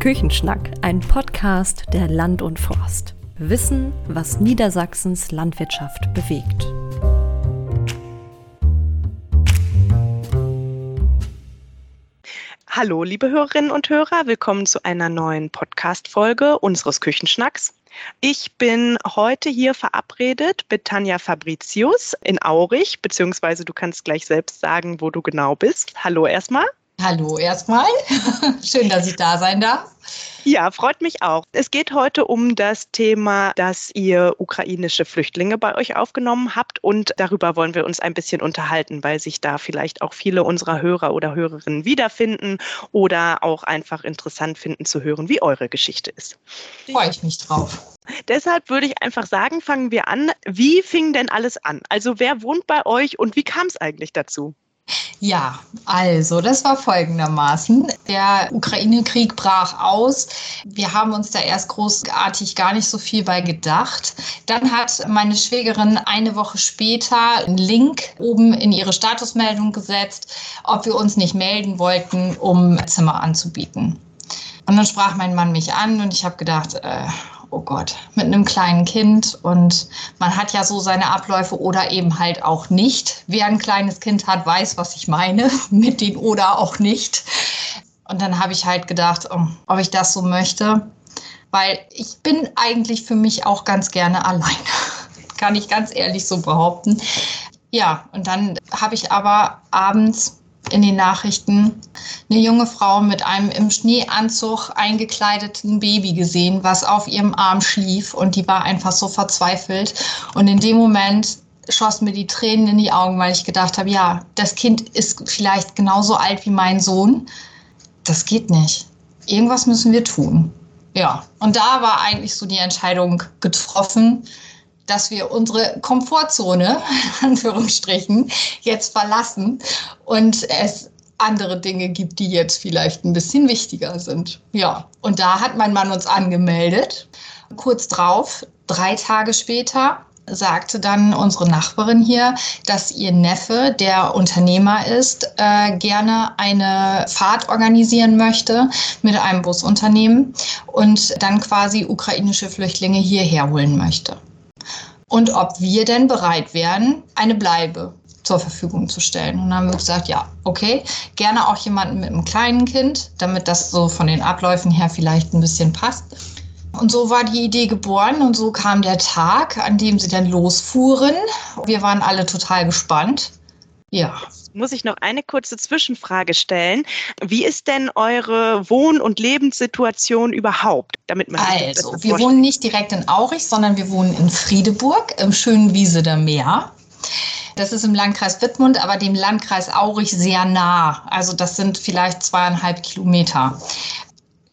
Küchenschnack, ein Podcast der Land und Forst. Wissen, was Niedersachsens Landwirtschaft bewegt. Hallo, liebe Hörerinnen und Hörer, willkommen zu einer neuen Podcast-Folge unseres Küchenschnacks. Ich bin heute hier verabredet mit Tanja Fabricius in Aurich, beziehungsweise du kannst gleich selbst sagen, wo du genau bist. Hallo erstmal. Hallo erstmal. Schön, dass ich da sein darf. Ja, freut mich auch. Es geht heute um das Thema, dass ihr ukrainische Flüchtlinge bei euch aufgenommen habt und darüber wollen wir uns ein bisschen unterhalten, weil sich da vielleicht auch viele unserer Hörer oder Hörerinnen wiederfinden oder auch einfach interessant finden zu hören, wie eure Geschichte ist. Freue ich mich drauf. Deshalb würde ich einfach sagen, fangen wir an. Wie fing denn alles an? Also wer wohnt bei euch und wie kam es eigentlich dazu? Ja, also das war folgendermaßen. Der Ukraine-Krieg brach aus. Wir haben uns da erst großartig gar nicht so viel bei gedacht. Dann hat meine Schwägerin eine Woche später einen Link oben in ihre Statusmeldung gesetzt, ob wir uns nicht melden wollten, um Zimmer anzubieten. Und dann sprach mein Mann mich an und ich habe gedacht, äh, oh Gott, mit einem kleinen Kind und man hat ja so seine Abläufe oder eben halt auch nicht. Wer ein kleines Kind hat, weiß, was ich meine, mit den oder auch nicht. Und dann habe ich halt gedacht, oh, ob ich das so möchte, weil ich bin eigentlich für mich auch ganz gerne alleine. Kann ich ganz ehrlich so behaupten. Ja, und dann habe ich aber abends in den Nachrichten eine junge Frau mit einem im Schneeanzug eingekleideten Baby gesehen, was auf ihrem Arm schlief und die war einfach so verzweifelt. Und in dem Moment schossen mir die Tränen in die Augen, weil ich gedacht habe, ja, das Kind ist vielleicht genauso alt wie mein Sohn. Das geht nicht. Irgendwas müssen wir tun. Ja, und da war eigentlich so die Entscheidung getroffen, dass wir unsere Komfortzone, Anführungsstrichen, jetzt verlassen und es andere Dinge gibt, die jetzt vielleicht ein bisschen wichtiger sind. Ja, und da hat mein Mann uns angemeldet. Kurz drauf, drei Tage später, sagte dann unsere Nachbarin hier, dass ihr Neffe, der Unternehmer ist, äh, gerne eine Fahrt organisieren möchte mit einem Busunternehmen und dann quasi ukrainische Flüchtlinge hierher holen möchte und ob wir denn bereit wären, eine Bleibe zur Verfügung zu stellen. Und dann haben wir gesagt, ja, okay, gerne auch jemanden mit einem kleinen Kind, damit das so von den Abläufen her vielleicht ein bisschen passt. Und so war die Idee geboren und so kam der Tag, an dem sie dann losfuhren. Wir waren alle total gespannt. Ja. Muss ich noch eine kurze Zwischenfrage stellen? Wie ist denn eure Wohn- und Lebenssituation überhaupt? Damit man also, wir wohnen nicht direkt in Aurich, sondern wir wohnen in Friedeburg im schönen Wieseder Meer. Das ist im Landkreis Wittmund, aber dem Landkreis Aurich sehr nah. Also das sind vielleicht zweieinhalb Kilometer.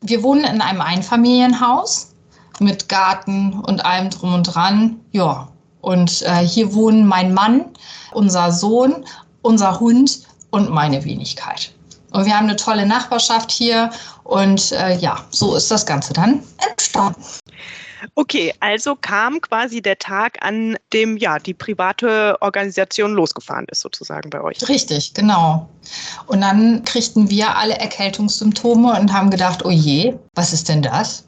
Wir wohnen in einem Einfamilienhaus mit Garten und allem drum und dran. Ja, und äh, hier wohnen mein Mann, unser Sohn unser Hund und meine Wenigkeit. Und wir haben eine tolle Nachbarschaft hier und äh, ja, so ist das Ganze dann entstanden. Okay, also kam quasi der Tag, an dem ja die private Organisation losgefahren ist, sozusagen bei euch. Richtig, genau. Und dann kriegten wir alle Erkältungssymptome und haben gedacht, oh je, was ist denn das?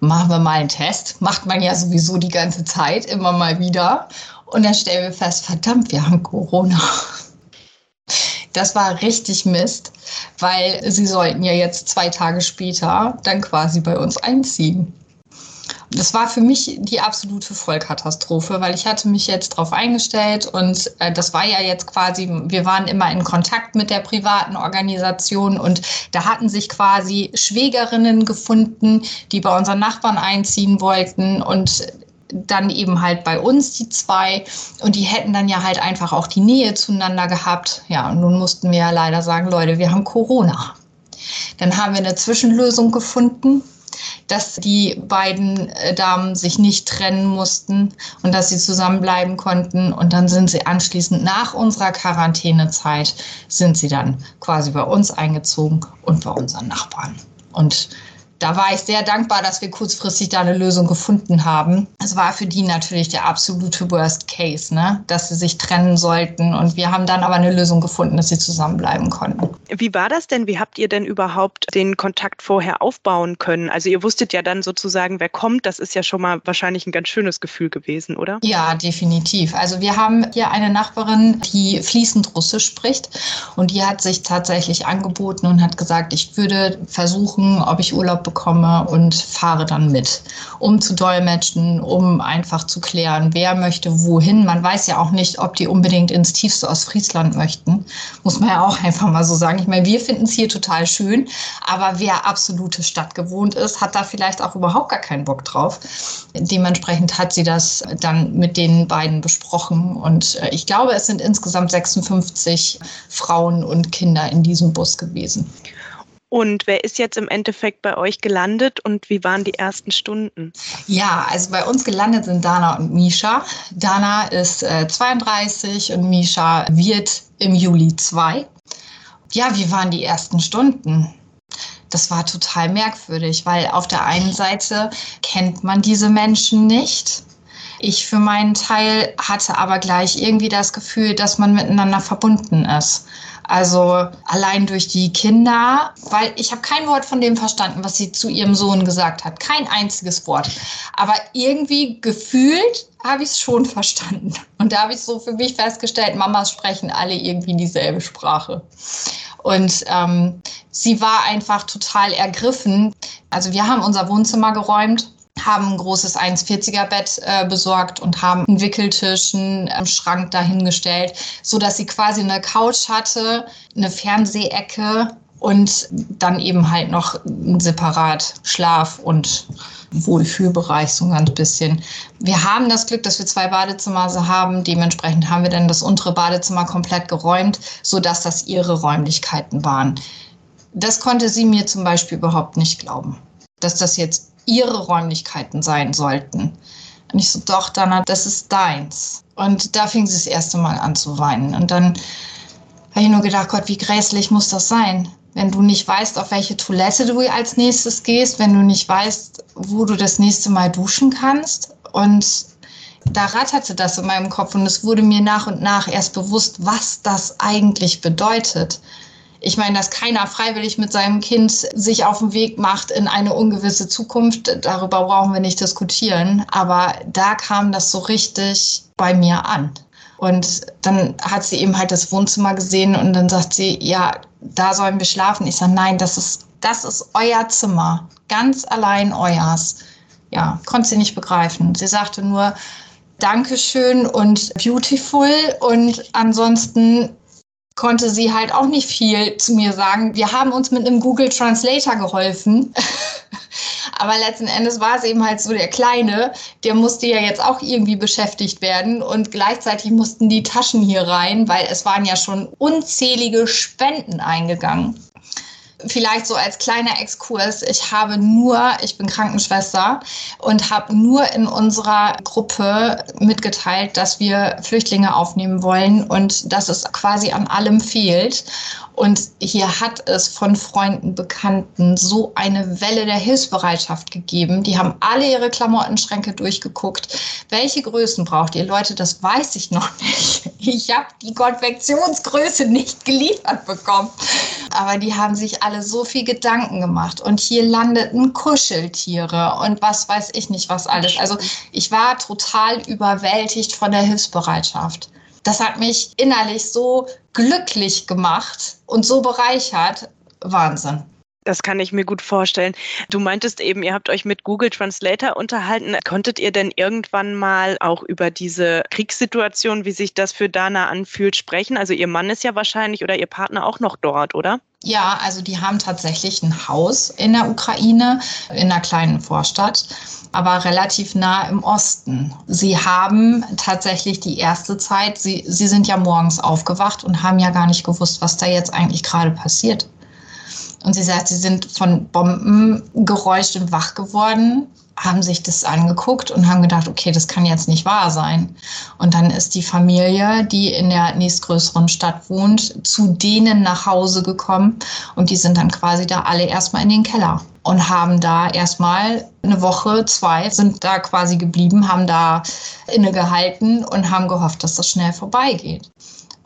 Machen wir mal einen Test. Macht man ja sowieso die ganze Zeit, immer mal wieder. Und dann stellen wir fest, verdammt, wir haben Corona. Das war richtig Mist, weil sie sollten ja jetzt zwei Tage später dann quasi bei uns einziehen. Das war für mich die absolute Vollkatastrophe, weil ich hatte mich jetzt darauf eingestellt und äh, das war ja jetzt quasi, wir waren immer in Kontakt mit der privaten Organisation und da hatten sich quasi Schwägerinnen gefunden, die bei unseren Nachbarn einziehen wollten und dann eben halt bei uns die zwei und die hätten dann ja halt einfach auch die Nähe zueinander gehabt. Ja, und nun mussten wir ja leider sagen, Leute, wir haben Corona. Dann haben wir eine Zwischenlösung gefunden, dass die beiden äh, Damen sich nicht trennen mussten und dass sie zusammenbleiben konnten. Und dann sind sie anschließend nach unserer Quarantänezeit sind sie dann quasi bei uns eingezogen und bei unseren Nachbarn. Und da war ich sehr dankbar, dass wir kurzfristig da eine Lösung gefunden haben. Es war für die natürlich der absolute Worst Case, ne? dass sie sich trennen sollten. Und wir haben dann aber eine Lösung gefunden, dass sie zusammenbleiben konnten. Wie war das denn? Wie habt ihr denn überhaupt den Kontakt vorher aufbauen können? Also ihr wusstet ja dann sozusagen, wer kommt. Das ist ja schon mal wahrscheinlich ein ganz schönes Gefühl gewesen, oder? Ja, definitiv. Also wir haben hier eine Nachbarin, die fließend Russisch spricht und die hat sich tatsächlich angeboten und hat gesagt, ich würde versuchen, ob ich Urlaub bekomme und fahre dann mit, um zu dolmetschen, um einfach zu klären, wer möchte wohin. Man weiß ja auch nicht, ob die unbedingt ins tiefste Ostfriesland möchten. Muss man ja auch einfach mal so sagen. Ich meine, wir finden es hier total schön, aber wer absolute Stadt gewohnt ist, hat da vielleicht auch überhaupt gar keinen Bock drauf. Dementsprechend hat sie das dann mit den beiden besprochen und äh, ich glaube, es sind insgesamt 56 Frauen und Kinder in diesem Bus gewesen. Und wer ist jetzt im Endeffekt bei euch gelandet und wie waren die ersten Stunden? Ja, also bei uns gelandet sind Dana und Misha. Dana ist äh, 32 und Misha wird im Juli 2. Ja, wie waren die ersten Stunden? Das war total merkwürdig, weil auf der einen Seite kennt man diese Menschen nicht. Ich für meinen Teil hatte aber gleich irgendwie das Gefühl, dass man miteinander verbunden ist. Also allein durch die Kinder, weil ich habe kein Wort von dem verstanden, was sie zu ihrem Sohn gesagt hat. Kein einziges Wort. Aber irgendwie gefühlt habe ich es schon verstanden. Und da habe ich so für mich festgestellt, Mamas sprechen alle irgendwie dieselbe Sprache. Und ähm, sie war einfach total ergriffen. Also wir haben unser Wohnzimmer geräumt haben ein großes 1,40er Bett äh, besorgt und haben einen Wickeltisch, einen äh, Schrank dahingestellt, so dass sie quasi eine Couch hatte, eine Fernsehecke und dann eben halt noch ein separat Schlaf und Wohlfühlbereich so ein ganz bisschen. Wir haben das Glück, dass wir zwei Badezimmer haben. Dementsprechend haben wir dann das untere Badezimmer komplett geräumt, sodass das ihre Räumlichkeiten waren. Das konnte sie mir zum Beispiel überhaupt nicht glauben, dass das jetzt ihre Räumlichkeiten sein sollten. Und ich so, doch, Dana, das ist deins. Und da fing sie das erste Mal an zu weinen. Und dann habe ich nur gedacht, Gott, wie grässlich muss das sein? Wenn du nicht weißt, auf welche Toilette du als nächstes gehst, wenn du nicht weißt, wo du das nächste Mal duschen kannst. Und da ratterte das in meinem Kopf und es wurde mir nach und nach erst bewusst, was das eigentlich bedeutet ich meine, dass keiner freiwillig mit seinem Kind sich auf den Weg macht in eine ungewisse Zukunft, darüber brauchen wir nicht diskutieren. Aber da kam das so richtig bei mir an. Und dann hat sie eben halt das Wohnzimmer gesehen und dann sagt sie, ja, da sollen wir schlafen. Ich sage, nein, das ist, das ist euer Zimmer, ganz allein euers. Ja, konnte sie nicht begreifen. Sie sagte nur, Dankeschön und beautiful und ansonsten konnte sie halt auch nicht viel zu mir sagen. Wir haben uns mit einem Google Translator geholfen. Aber letzten Endes war es eben halt so, der Kleine, der musste ja jetzt auch irgendwie beschäftigt werden und gleichzeitig mussten die Taschen hier rein, weil es waren ja schon unzählige Spenden eingegangen. Vielleicht so als kleiner Exkurs. Ich habe nur, ich bin Krankenschwester und habe nur in unserer Gruppe mitgeteilt, dass wir Flüchtlinge aufnehmen wollen und dass es quasi an allem fehlt. Und hier hat es von Freunden, Bekannten so eine Welle der Hilfsbereitschaft gegeben. Die haben alle ihre Klamottenschränke durchgeguckt. Welche Größen braucht ihr? Leute, das weiß ich noch nicht. Ich habe die Konfektionsgröße nicht geliefert bekommen. Aber die haben sich alle so viel Gedanken gemacht. Und hier landeten Kuscheltiere und was weiß ich nicht was alles. Also ich war total überwältigt von der Hilfsbereitschaft. Das hat mich innerlich so glücklich gemacht und so bereichert. Wahnsinn. Das kann ich mir gut vorstellen. Du meintest eben, ihr habt euch mit Google Translator unterhalten. Konntet ihr denn irgendwann mal auch über diese Kriegssituation, wie sich das für Dana anfühlt, sprechen? Also ihr Mann ist ja wahrscheinlich oder ihr Partner auch noch dort, oder? Ja, also die haben tatsächlich ein Haus in der Ukraine, in einer kleinen Vorstadt, aber relativ nah im Osten. Sie haben tatsächlich die erste Zeit, sie, sie sind ja morgens aufgewacht und haben ja gar nicht gewusst, was da jetzt eigentlich gerade passiert. Und sie sagt, sie sind von Bombengeräuschen wach geworden, haben sich das angeguckt und haben gedacht, okay, das kann jetzt nicht wahr sein. Und dann ist die Familie, die in der nächstgrößeren Stadt wohnt, zu denen nach Hause gekommen und die sind dann quasi da alle erstmal in den Keller und haben da erstmal eine Woche, zwei, sind da quasi geblieben, haben da innegehalten und haben gehofft, dass das schnell vorbeigeht.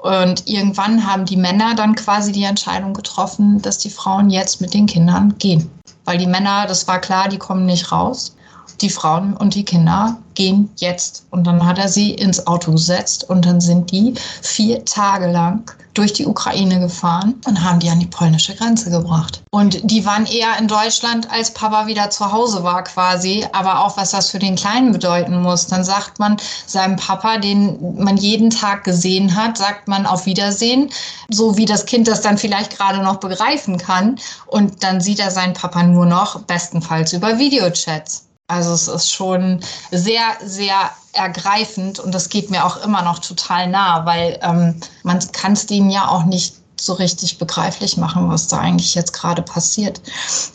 Und irgendwann haben die Männer dann quasi die Entscheidung getroffen, dass die Frauen jetzt mit den Kindern gehen. Weil die Männer, das war klar, die kommen nicht raus die Frauen und die Kinder gehen jetzt. Und dann hat er sie ins Auto gesetzt und dann sind die vier Tage lang durch die Ukraine gefahren und haben die an die polnische Grenze gebracht. Und die waren eher in Deutschland, als Papa wieder zu Hause war quasi. Aber auch was das für den Kleinen bedeuten muss. Dann sagt man seinem Papa, den man jeden Tag gesehen hat, sagt man auf Wiedersehen, so wie das Kind das dann vielleicht gerade noch begreifen kann. Und dann sieht er seinen Papa nur noch bestenfalls über Videochats. Also es ist schon sehr, sehr ergreifend und das geht mir auch immer noch total nah, weil ähm, man kann es denen ja auch nicht so richtig begreiflich machen, was da eigentlich jetzt gerade passiert.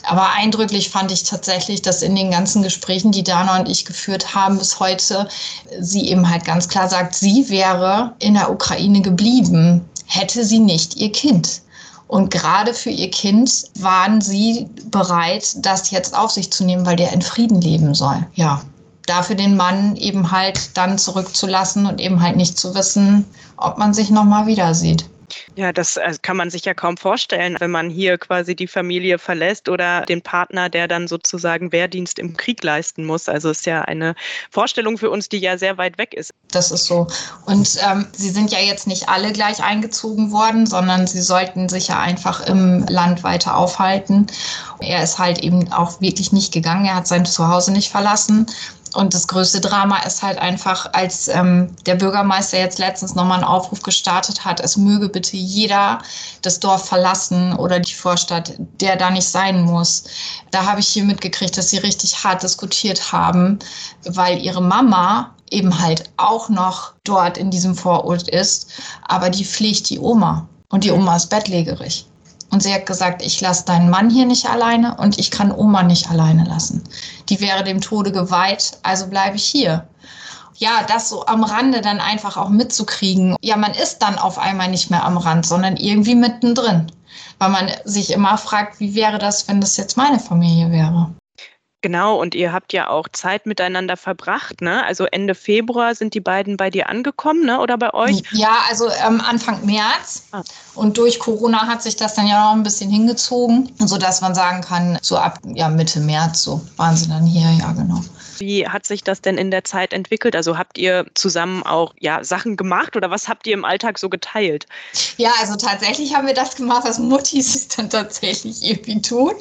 Aber eindrücklich fand ich tatsächlich, dass in den ganzen Gesprächen, die Dana und ich geführt haben bis heute, sie eben halt ganz klar sagt, sie wäre in der Ukraine geblieben, hätte sie nicht ihr Kind. Und gerade für ihr Kind waren sie bereit, das jetzt auf sich zu nehmen, weil der in Frieden leben soll. Ja, dafür den Mann eben halt dann zurückzulassen und eben halt nicht zu wissen, ob man sich nochmal wieder sieht. Ja, das äh, kann man sich ja kaum vorstellen, wenn man hier quasi die Familie verlässt oder den Partner, der dann sozusagen Wehrdienst im Krieg leisten muss. Also ist ja eine Vorstellung für uns, die ja sehr weit weg ist. Das ist so. Und ähm, sie sind ja jetzt nicht alle gleich eingezogen worden, sondern sie sollten sich ja einfach im Land weiter aufhalten. Er ist halt eben auch wirklich nicht gegangen. Er hat sein Zuhause nicht verlassen und das größte Drama ist halt einfach, als ähm, der Bürgermeister jetzt letztens nochmal einen Aufruf gestartet hat, es möge bitte jeder das Dorf verlassen oder die Vorstadt, der da nicht sein muss. Da habe ich hier mitgekriegt, dass sie richtig hart diskutiert haben, weil ihre Mama eben halt auch noch dort in diesem Vorort ist, aber die pflegt die Oma und die Oma ist bettlägerig. Und sie hat gesagt, ich lasse deinen Mann hier nicht alleine und ich kann Oma nicht alleine lassen. Die wäre dem Tode geweiht, also bleibe ich hier. Ja, das so am Rande dann einfach auch mitzukriegen. Ja, man ist dann auf einmal nicht mehr am Rand, sondern irgendwie mittendrin. Weil man sich immer fragt, wie wäre das, wenn das jetzt meine Familie wäre? Genau, und ihr habt ja auch Zeit miteinander verbracht, ne? Also Ende Februar sind die beiden bei dir angekommen, ne? Oder bei euch? Ja, also ähm, Anfang März. Ah. Und durch Corona hat sich das dann ja noch ein bisschen hingezogen, sodass man sagen kann, so ab ja, Mitte März, so waren sie dann hier, ja, genau. Wie hat sich das denn in der Zeit entwickelt? Also habt ihr zusammen auch ja, Sachen gemacht oder was habt ihr im Alltag so geteilt? Ja, also tatsächlich haben wir das gemacht, was Muttis dann tatsächlich irgendwie tun.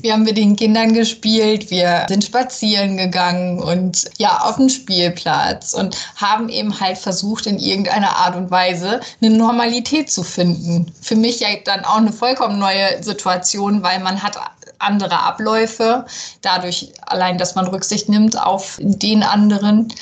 Wir haben mit den Kindern gespielt, wir sind spazieren gegangen und ja, auf dem Spielplatz und haben eben halt versucht, in irgendeiner Art und Weise eine Normalität zu finden. Für mich ja dann auch eine vollkommen neue Situation, weil man hat andere Abläufe, dadurch allein, dass man Rücksicht nimmt auf den anderen.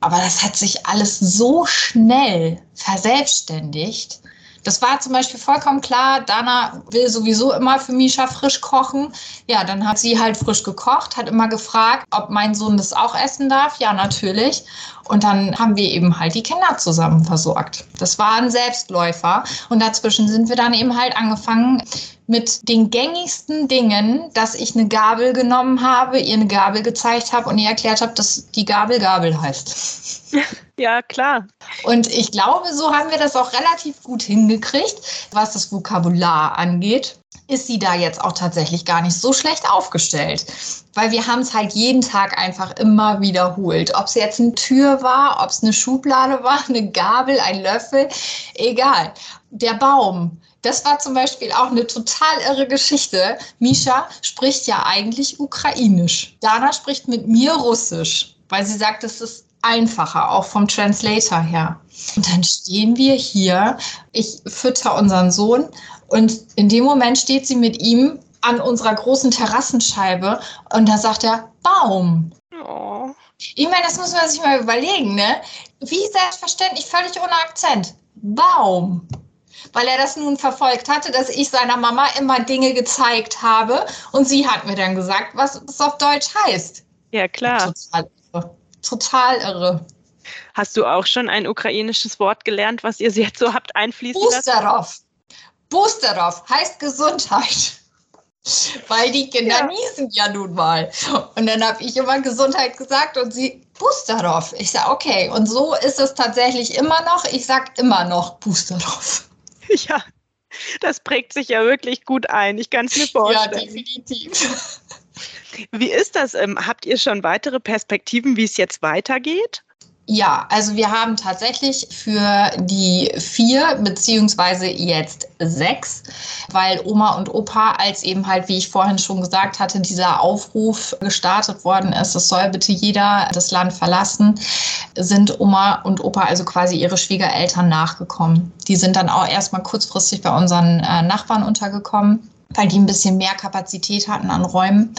Aber das hat sich alles so schnell verselbstständigt. Das war zum Beispiel vollkommen klar. Dana will sowieso immer für Misha frisch kochen. Ja, dann hat sie halt frisch gekocht, hat immer gefragt, ob mein Sohn das auch essen darf. Ja, natürlich. Und dann haben wir eben halt die Kinder zusammen versorgt. Das war ein Selbstläufer. Und dazwischen sind wir dann eben halt angefangen, mit den gängigsten Dingen, dass ich eine Gabel genommen habe, ihr eine Gabel gezeigt habe und ihr erklärt habe, dass die Gabel Gabel heißt. Ja, klar. Und ich glaube, so haben wir das auch relativ gut hingekriegt, was das Vokabular angeht ist sie da jetzt auch tatsächlich gar nicht so schlecht aufgestellt. Weil wir haben es halt jeden Tag einfach immer wiederholt. Ob es jetzt eine Tür war, ob es eine Schublade war, eine Gabel, ein Löffel, egal. Der Baum, das war zum Beispiel auch eine total irre Geschichte. Misha spricht ja eigentlich Ukrainisch. Dana spricht mit mir Russisch, weil sie sagt, es ist einfacher, auch vom Translator her. Und dann stehen wir hier, ich fütter unseren Sohn und in dem Moment steht sie mit ihm an unserer großen Terrassenscheibe und da sagt er Baum. Oh. Ich meine, das muss man sich mal überlegen, ne? Wie selbstverständlich, völlig ohne Akzent. Baum. weil er das nun verfolgt hatte, dass ich seiner Mama immer Dinge gezeigt habe und sie hat mir dann gesagt, was es auf Deutsch heißt. Ja, klar. Total irre. Total irre. Hast du auch schon ein ukrainisches Wort gelernt, was ihr jetzt so habt einfließen lassen? Boosterov. Boosterov heißt Gesundheit. Weil die Kinder Ja. niesen ja nun mal. Und dann habe ich immer Gesundheit gesagt und sie Boosterov. Ich sage, okay. Und so ist es tatsächlich immer noch. Ich sage immer noch Boosterov. Ja, das prägt sich ja wirklich gut ein. Ich kann es mir Ja, vorstellen. definitiv. Wie ist das? Ähm, habt ihr schon weitere Perspektiven, wie es jetzt weitergeht? Ja, also wir haben tatsächlich für die vier beziehungsweise jetzt sechs, weil Oma und Opa, als eben halt, wie ich vorhin schon gesagt hatte, dieser Aufruf gestartet worden ist, es soll bitte jeder das Land verlassen, sind Oma und Opa also quasi ihre Schwiegereltern nachgekommen. Die sind dann auch erstmal kurzfristig bei unseren äh, Nachbarn untergekommen, weil die ein bisschen mehr Kapazität hatten an Räumen.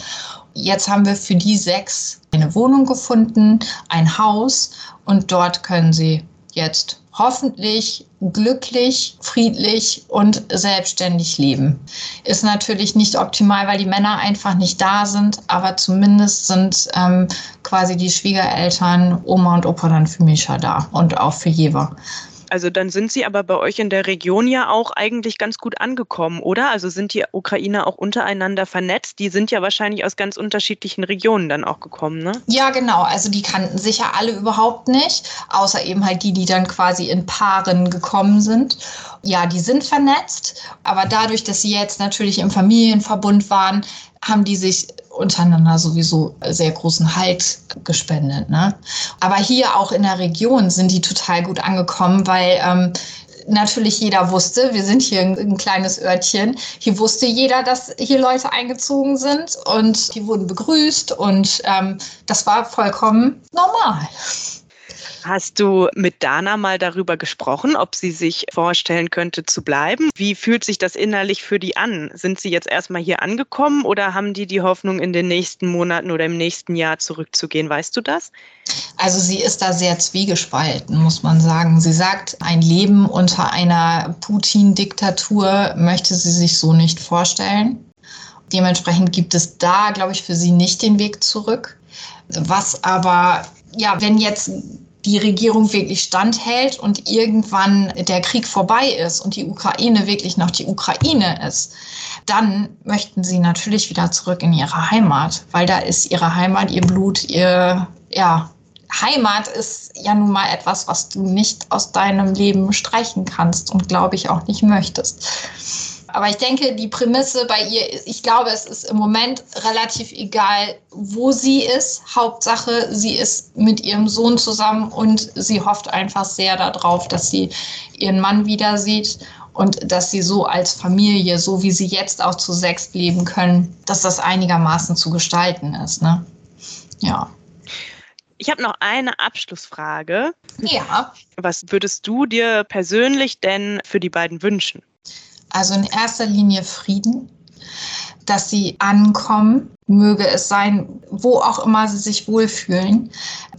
Jetzt haben wir für die sechs eine Wohnung gefunden, ein Haus und dort können sie jetzt hoffentlich glücklich, friedlich und selbstständig leben. Ist natürlich nicht optimal, weil die Männer einfach nicht da sind, aber zumindest sind ähm, quasi die Schwiegereltern, Oma und Opa dann für Misha da und auch für Jever. Also dann sind sie aber bei euch in der Region ja auch eigentlich ganz gut angekommen, oder? Also sind die Ukrainer auch untereinander vernetzt? Die sind ja wahrscheinlich aus ganz unterschiedlichen Regionen dann auch gekommen, ne? Ja, genau. Also die kannten sich ja alle überhaupt nicht, außer eben halt die, die dann quasi in Paaren gekommen sind. Ja, die sind vernetzt, aber dadurch, dass sie jetzt natürlich im Familienverbund waren, haben die sich untereinander sowieso sehr großen Halt gespendet. Ne? Aber hier auch in der Region sind die total gut angekommen, weil ähm, natürlich jeder wusste, wir sind hier ein, ein kleines Örtchen, hier wusste jeder, dass hier Leute eingezogen sind und die wurden begrüßt und ähm, das war vollkommen normal. Hast du mit Dana mal darüber gesprochen, ob sie sich vorstellen könnte zu bleiben? Wie fühlt sich das innerlich für die an? Sind sie jetzt erstmal hier angekommen oder haben die die Hoffnung, in den nächsten Monaten oder im nächsten Jahr zurückzugehen? Weißt du das? Also sie ist da sehr zwiegespalten, muss man sagen. Sie sagt, ein Leben unter einer Putin-Diktatur möchte sie sich so nicht vorstellen. Dementsprechend gibt es da, glaube ich, für sie nicht den Weg zurück. Was aber, ja, wenn jetzt die Regierung wirklich standhält und irgendwann der Krieg vorbei ist und die Ukraine wirklich noch die Ukraine ist, dann möchten sie natürlich wieder zurück in ihre Heimat, weil da ist ihre Heimat, ihr Blut, ihr, ja, Heimat ist ja nun mal etwas, was du nicht aus deinem Leben streichen kannst und glaube ich auch nicht möchtest. Aber ich denke, die Prämisse bei ihr ist, ich glaube, es ist im Moment relativ egal, wo sie ist. Hauptsache, sie ist mit ihrem Sohn zusammen und sie hofft einfach sehr darauf, dass sie ihren Mann wieder sieht und dass sie so als Familie, so wie sie jetzt auch zu sechs leben können, dass das einigermaßen zu gestalten ist. Ne? Ja. Ich habe noch eine Abschlussfrage. Ja. Was würdest du dir persönlich denn für die beiden wünschen? Also in erster Linie Frieden, dass sie ankommen, möge es sein, wo auch immer sie sich wohlfühlen.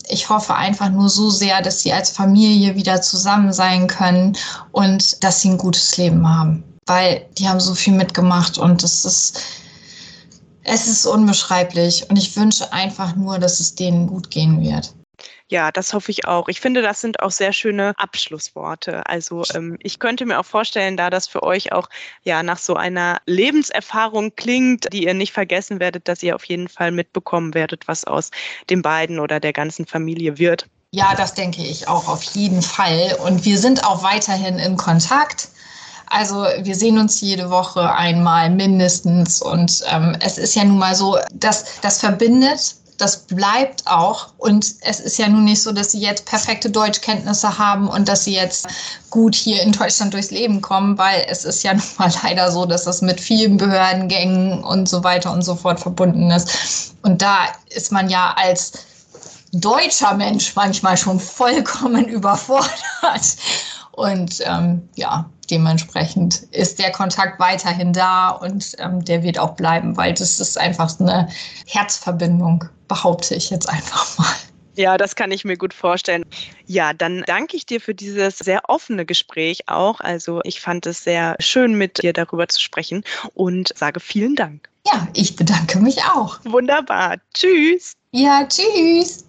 Ich hoffe einfach nur so sehr, dass sie als Familie wieder zusammen sein können und dass sie ein gutes Leben haben, weil die haben so viel mitgemacht und es ist, es ist unbeschreiblich und ich wünsche einfach nur, dass es denen gut gehen wird. Ja, das hoffe ich auch. Ich finde, das sind auch sehr schöne Abschlussworte. Also ähm, ich könnte mir auch vorstellen, da das für euch auch ja nach so einer Lebenserfahrung klingt, die ihr nicht vergessen werdet, dass ihr auf jeden Fall mitbekommen werdet, was aus den beiden oder der ganzen Familie wird. Ja, das denke ich auch auf jeden Fall. Und wir sind auch weiterhin in Kontakt. Also wir sehen uns jede Woche einmal mindestens. Und ähm, es ist ja nun mal so, dass das verbindet das bleibt auch. Und es ist ja nun nicht so, dass sie jetzt perfekte Deutschkenntnisse haben und dass sie jetzt gut hier in Deutschland durchs Leben kommen, weil es ist ja nun mal leider so, dass das mit vielen Behördengängen und so weiter und so fort verbunden ist. Und da ist man ja als deutscher Mensch manchmal schon vollkommen überfordert. Und ähm, ja, dementsprechend ist der Kontakt weiterhin da und ähm, der wird auch bleiben, weil das ist einfach eine Herzverbindung, behaupte ich jetzt einfach mal. Ja, das kann ich mir gut vorstellen. Ja, dann danke ich dir für dieses sehr offene Gespräch auch. Also ich fand es sehr schön, mit dir darüber zu sprechen und sage vielen Dank. Ja, ich bedanke mich auch. Wunderbar. Tschüss. Ja, tschüss.